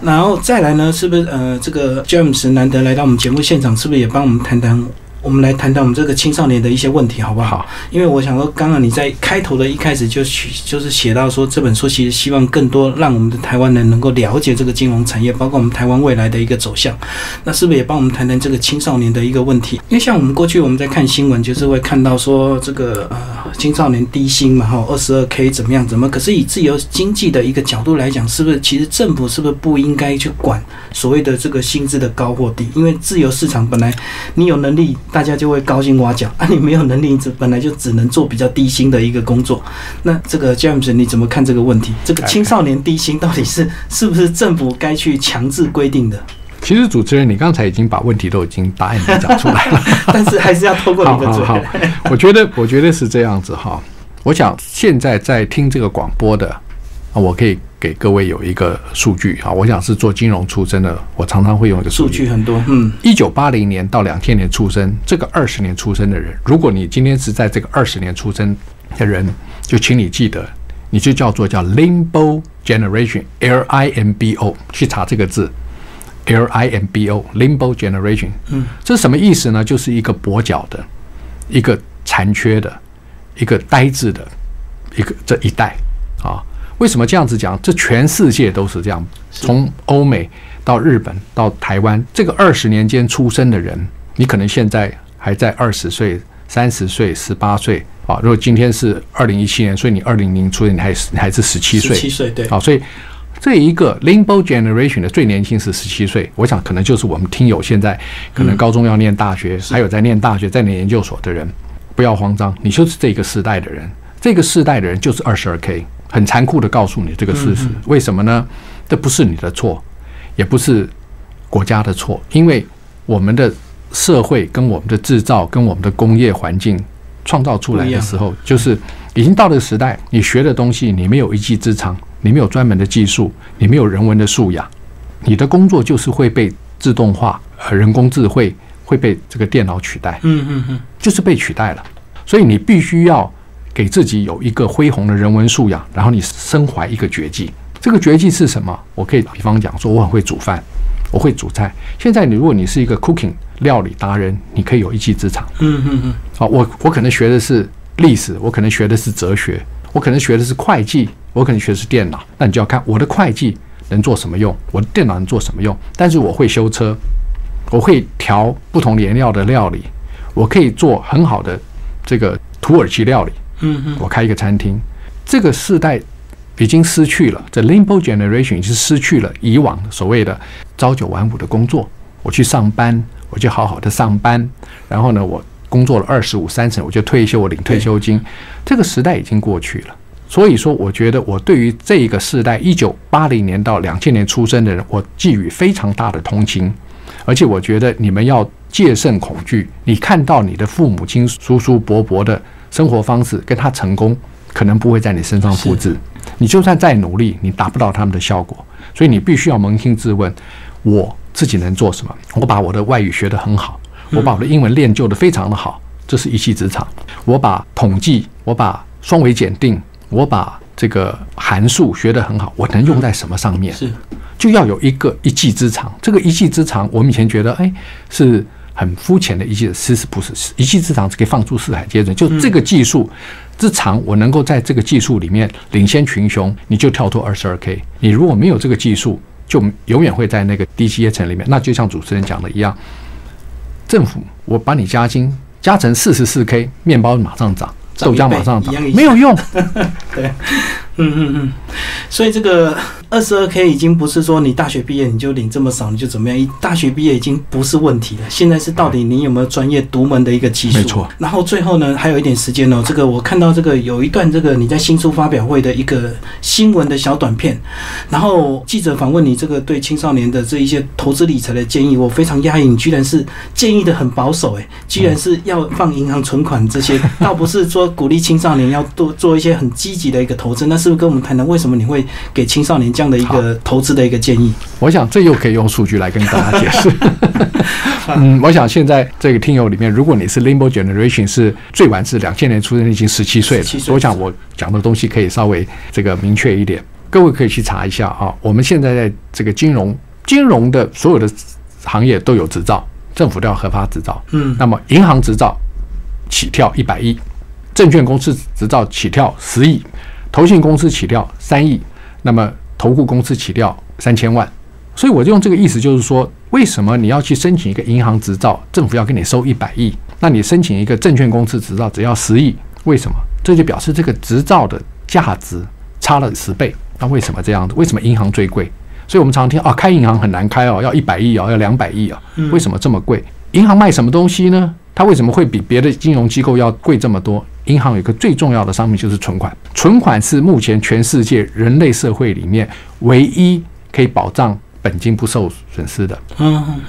然后再来呢，是不是呃这个 James 难得来到我们节目现场，是不是也帮我们谈谈？我们来谈谈我们这个青少年的一些问题，好不好？好。因为我想说，刚刚你在开头的一开始就写，就是写到说这本书其实希望更多让我们的台湾人能够了解这个金融产业，包括我们台湾未来的一个走向。那是不是也帮我们谈谈这个青少年的一个问题？因为像我们过去我们在看新闻，就是会看到说这个呃青少年低薪嘛，哈，二十二 k 怎么样？怎么？可是以自由经济的一个角度来讲，是不是其实政府是不是不应该去管所谓的这个薪资的高或低？因为自由市场本来你有能力。大家就会高薪挖角 啊！你没有能力，只本来就只能做比较低薪的一个工作。那这个 James，你怎么看这个问题？这个青少年低薪到底是 是不是政府该去强制规定的？其实主持人，你刚才已经把问题都已经答案讲出来了，但是还是要透过你的嘴。好，我觉得我觉得是这样子哈。我想现在在听这个广播的啊，我可以。给各位有一个数据啊，我想是做金融出身的，我常常会用一个数据很多。嗯，一九八零年到两千年出生，这个二十年出生的人，如果你今天是在这个二十年出生的人，就请你记得，你就叫做叫 Limbo Generation，L I M B O，去查这个字，L I M B O，Limbo Generation。嗯，这是什么意思呢？就是一个跛脚的，一个残缺的，一个呆滞的，一个这一代啊。为什么这样子讲？这全世界都是这样，从欧美到日本到台湾，这个二十年间出生的人，你可能现在还在二十岁、三十岁、十八岁啊。如果今天是二零一七年，所以你二零零出生，你还是你还是十七岁，十七岁对。好，所以这一个 Limbo Generation 的最年轻是十七岁，我想可能就是我们听友现在可能高中要念大学，还有在念大学、在念研究所的人，不要慌张，你就是这个时代的人，这个时代的人就是二十二 K。很残酷的告诉你这个事实，为什么呢？这不是你的错，也不是国家的错，因为我们的社会跟我们的制造跟我们的工业环境创造出来的时候，就是已经到了时代。你学的东西，你没有一技之长，你没有专门的技术，你没有人文的素养，你的工作就是会被自动化、呃人工智慧会被这个电脑取代。嗯嗯嗯，就是被取代了。所以你必须要。给自己有一个恢宏的人文素养，然后你身怀一个绝技。这个绝技是什么？我可以比方讲说，我很会煮饭，我会煮菜。现在你如果你是一个 cooking 料理达人，你可以有一技之长。嗯嗯嗯。好，我我可能学的是历史，我可能学的是哲学，我可能学的是会计，我可能学的是电脑。那你就要看我的会计能做什么用，我的电脑能做什么用。但是我会修车，我会调不同原料的料理，我可以做很好的这个土耳其料理。嗯嗯，我开一个餐厅，这个世代已经失去了，这 limbo generation 已经失去了以往所谓的朝九晚五的工作。我去上班，我就好好的上班，然后呢，我工作了二十五三十，我就退休，我领退休金。这个时代已经过去了。所以说，我觉得我对于这一个世代一九八零年到两千年出生的人，我寄予非常大的同情，而且我觉得你们要戒慎恐惧。你看到你的父母亲叔叔伯伯的生活方式跟他成功，可能不会在你身上复制。你就算再努力，你达不到他们的效果。所以你必须要扪心自问：我自己能做什么？我把我的外语学得很好，我把我的英文练就得非常的好，这是一技之长。我把统计，我把双维检定。我把这个函数学得很好，我能用在什么上面？是，就要有一个一技之长。这个一技之长，我们以前觉得，哎，是很肤浅的一技，其实不是。一技之长是可以放诸四海皆准。就这个技术之长，我能够在这个技术里面领先群雄，你就跳脱二十二 K。你如果没有这个技术，就永远会在那个低阶层里面。那就像主持人讲的一样，政府我把你加薪加成四十四 K，面包马上涨。豆浆马上涨，没有用。对，嗯嗯嗯，所以这个。二十二 K 已经不是说你大学毕业你就领这么少你就怎么样？一大学毕业已经不是问题了。现在是到底你有没有专业独门的一个技术？没错。然后最后呢，还有一点时间哦。这个我看到这个有一段这个你在新书发表会的一个新闻的小短片。然后记者访问你这个对青少年的这一些投资理财的建议，我非常压抑，你居然是建议的很保守，诶，居然是要放银行存款这些，倒不是说鼓励青少年要多做一些很积极的一个投资。那是不是跟我们谈谈为什么你会给青少年？这样的一个投资的一个建议，我想这又可以用数据来跟大家解释。嗯，我想现在这个听友里面，如果你是 limbo generation，是最晚是两千年出生，已经十七岁了。我想我讲的东西可以稍微这个明确一点，各位可以去查一下啊。我们现在在这个金融金融的所有的行业都有执照，政府都要核发执照。嗯，那么银行执照起跳一百亿，证券公司执照起跳十亿，投信公司起掉三亿。那么，投顾公司起掉三千万，所以我就用这个意思，就是说，为什么你要去申请一个银行执照，政府要给你收一百亿？那你申请一个证券公司执照只要十亿，为什么？这就表示这个执照的价值差了十倍。那为什么这样子？为什么银行最贵？所以我们常听啊，开银行很难开哦，要一百亿哦，要两百亿啊，为什么这么贵？银行卖什么东西呢？它为什么会比别的金融机构要贵这么多？银行有一个最重要的商品就是存款，存款是目前全世界人类社会里面唯一可以保障本金不受损失的。嗯，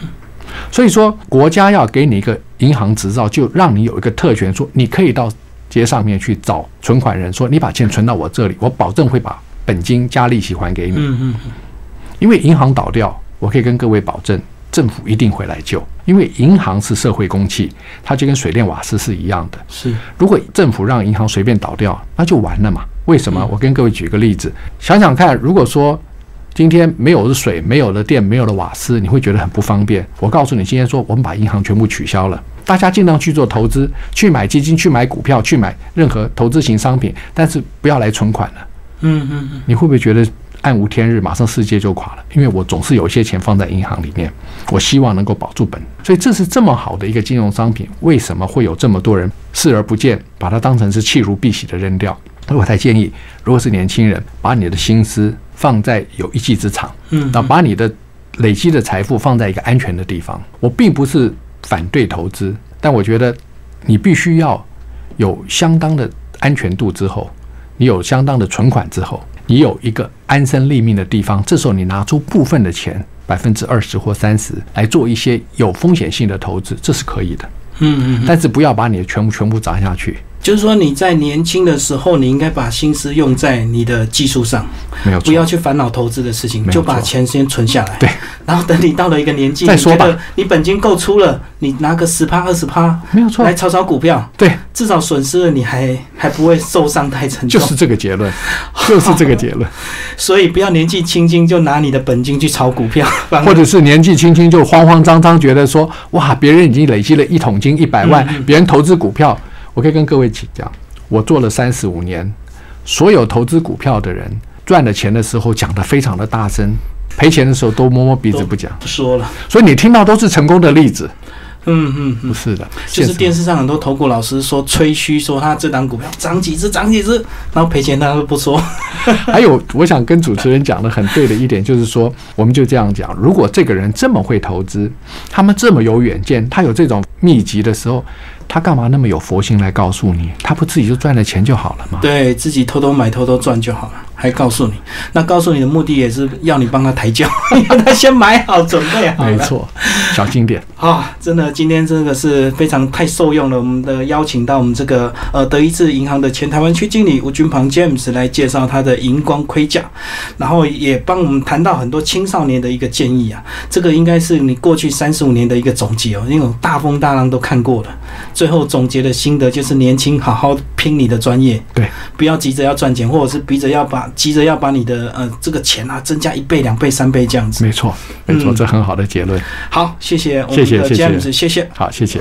所以说国家要给你一个银行执照，就让你有一个特权，说你可以到街上面去找存款人，说你把钱存到我这里，我保证会把本金加利息还给你。嗯嗯，因为银行倒掉，我可以跟各位保证。政府一定会来救，因为银行是社会公器，它就跟水电瓦斯是一样的。是，如果政府让银行随便倒掉，那就完了嘛？为什么？我跟各位举个例子，想想看，如果说今天没有了水，没有了电，没有了瓦斯，你会觉得很不方便。我告诉你，今天说我们把银行全部取消了，大家尽量去做投资，去买基金，去买股票，去买任何投资型商品，但是不要来存款了。嗯嗯嗯，你会不会觉得？暗无天日，马上世界就垮了。因为我总是有一些钱放在银行里面，我希望能够保住本。所以这是这么好的一个金融商品，为什么会有这么多人视而不见，把它当成是弃如敝屣的扔掉？所以我才建议，如果是年轻人，把你的心思放在有一技之长，嗯，那把你的累积的财富放在一个安全的地方。我并不是反对投资，但我觉得你必须要有相当的安全度之后，你有相当的存款之后。你有一个安身立命的地方，这时候你拿出部分的钱，百分之二十或三十来做一些有风险性的投资，这是可以的。嗯嗯，但是不要把你的全部全部砸下去。就是说你在年轻的时候，你应该把心思用在你的技术上，没有不要去烦恼投资的事情，就把钱先存下来。对，然后等你到了一个年纪，再说吧。你本金够出了，你拿个十趴二十趴，没有错，来炒炒股票。对，至少损失了你还还不会受伤太沉重。就是这个结论，就是这个结论。所以不要年纪轻轻就拿你的本金去炒股票，或者是年纪轻轻就慌慌张张觉得说哇，别人已经累积了一桶金一百万，别人投资股票，我可以跟各位请讲。我做了三十五年，所有投资股票的人赚了钱的时候讲得非常的大声，赔钱的时候都摸摸鼻子不讲，不说了。所以你听到都是成功的例子，嗯嗯嗯，不是的，就是电视上很多投顾老师说吹嘘说他这档股票涨几只涨几只，然后赔钱他都不说。还有，我想跟主持人讲的很对的一点就是说，我们就这样讲，如果这个人这么会投资，他们这么有远见，他有这种秘籍的时候。他干嘛那么有佛心来告诉你？他不自己就赚了钱就好了吗？对自己偷偷买、偷偷赚就好了，还告诉你。那告诉你的目的也是要你帮他抬轿，让他先买好、准备好。没错，小心点啊！真的，今天这个是非常太受用了。我们的邀请到我们这个呃德意志银行的前台湾区经理吴军鹏 James 来介绍他的荧光盔甲，然后也帮我们谈到很多青少年的一个建议啊。这个应该是你过去三十五年的一个总结哦，那种大风大浪都看过了。最后总结的心得就是：年轻好好拼你的专业，对，不要急着要赚钱，或者是逼着要把急着要把你的呃这个钱啊增加一倍、两倍、三倍这样子。没错，没错，这很好的结论。好，谢谢，我们的 James，，谢谢。好，谢谢。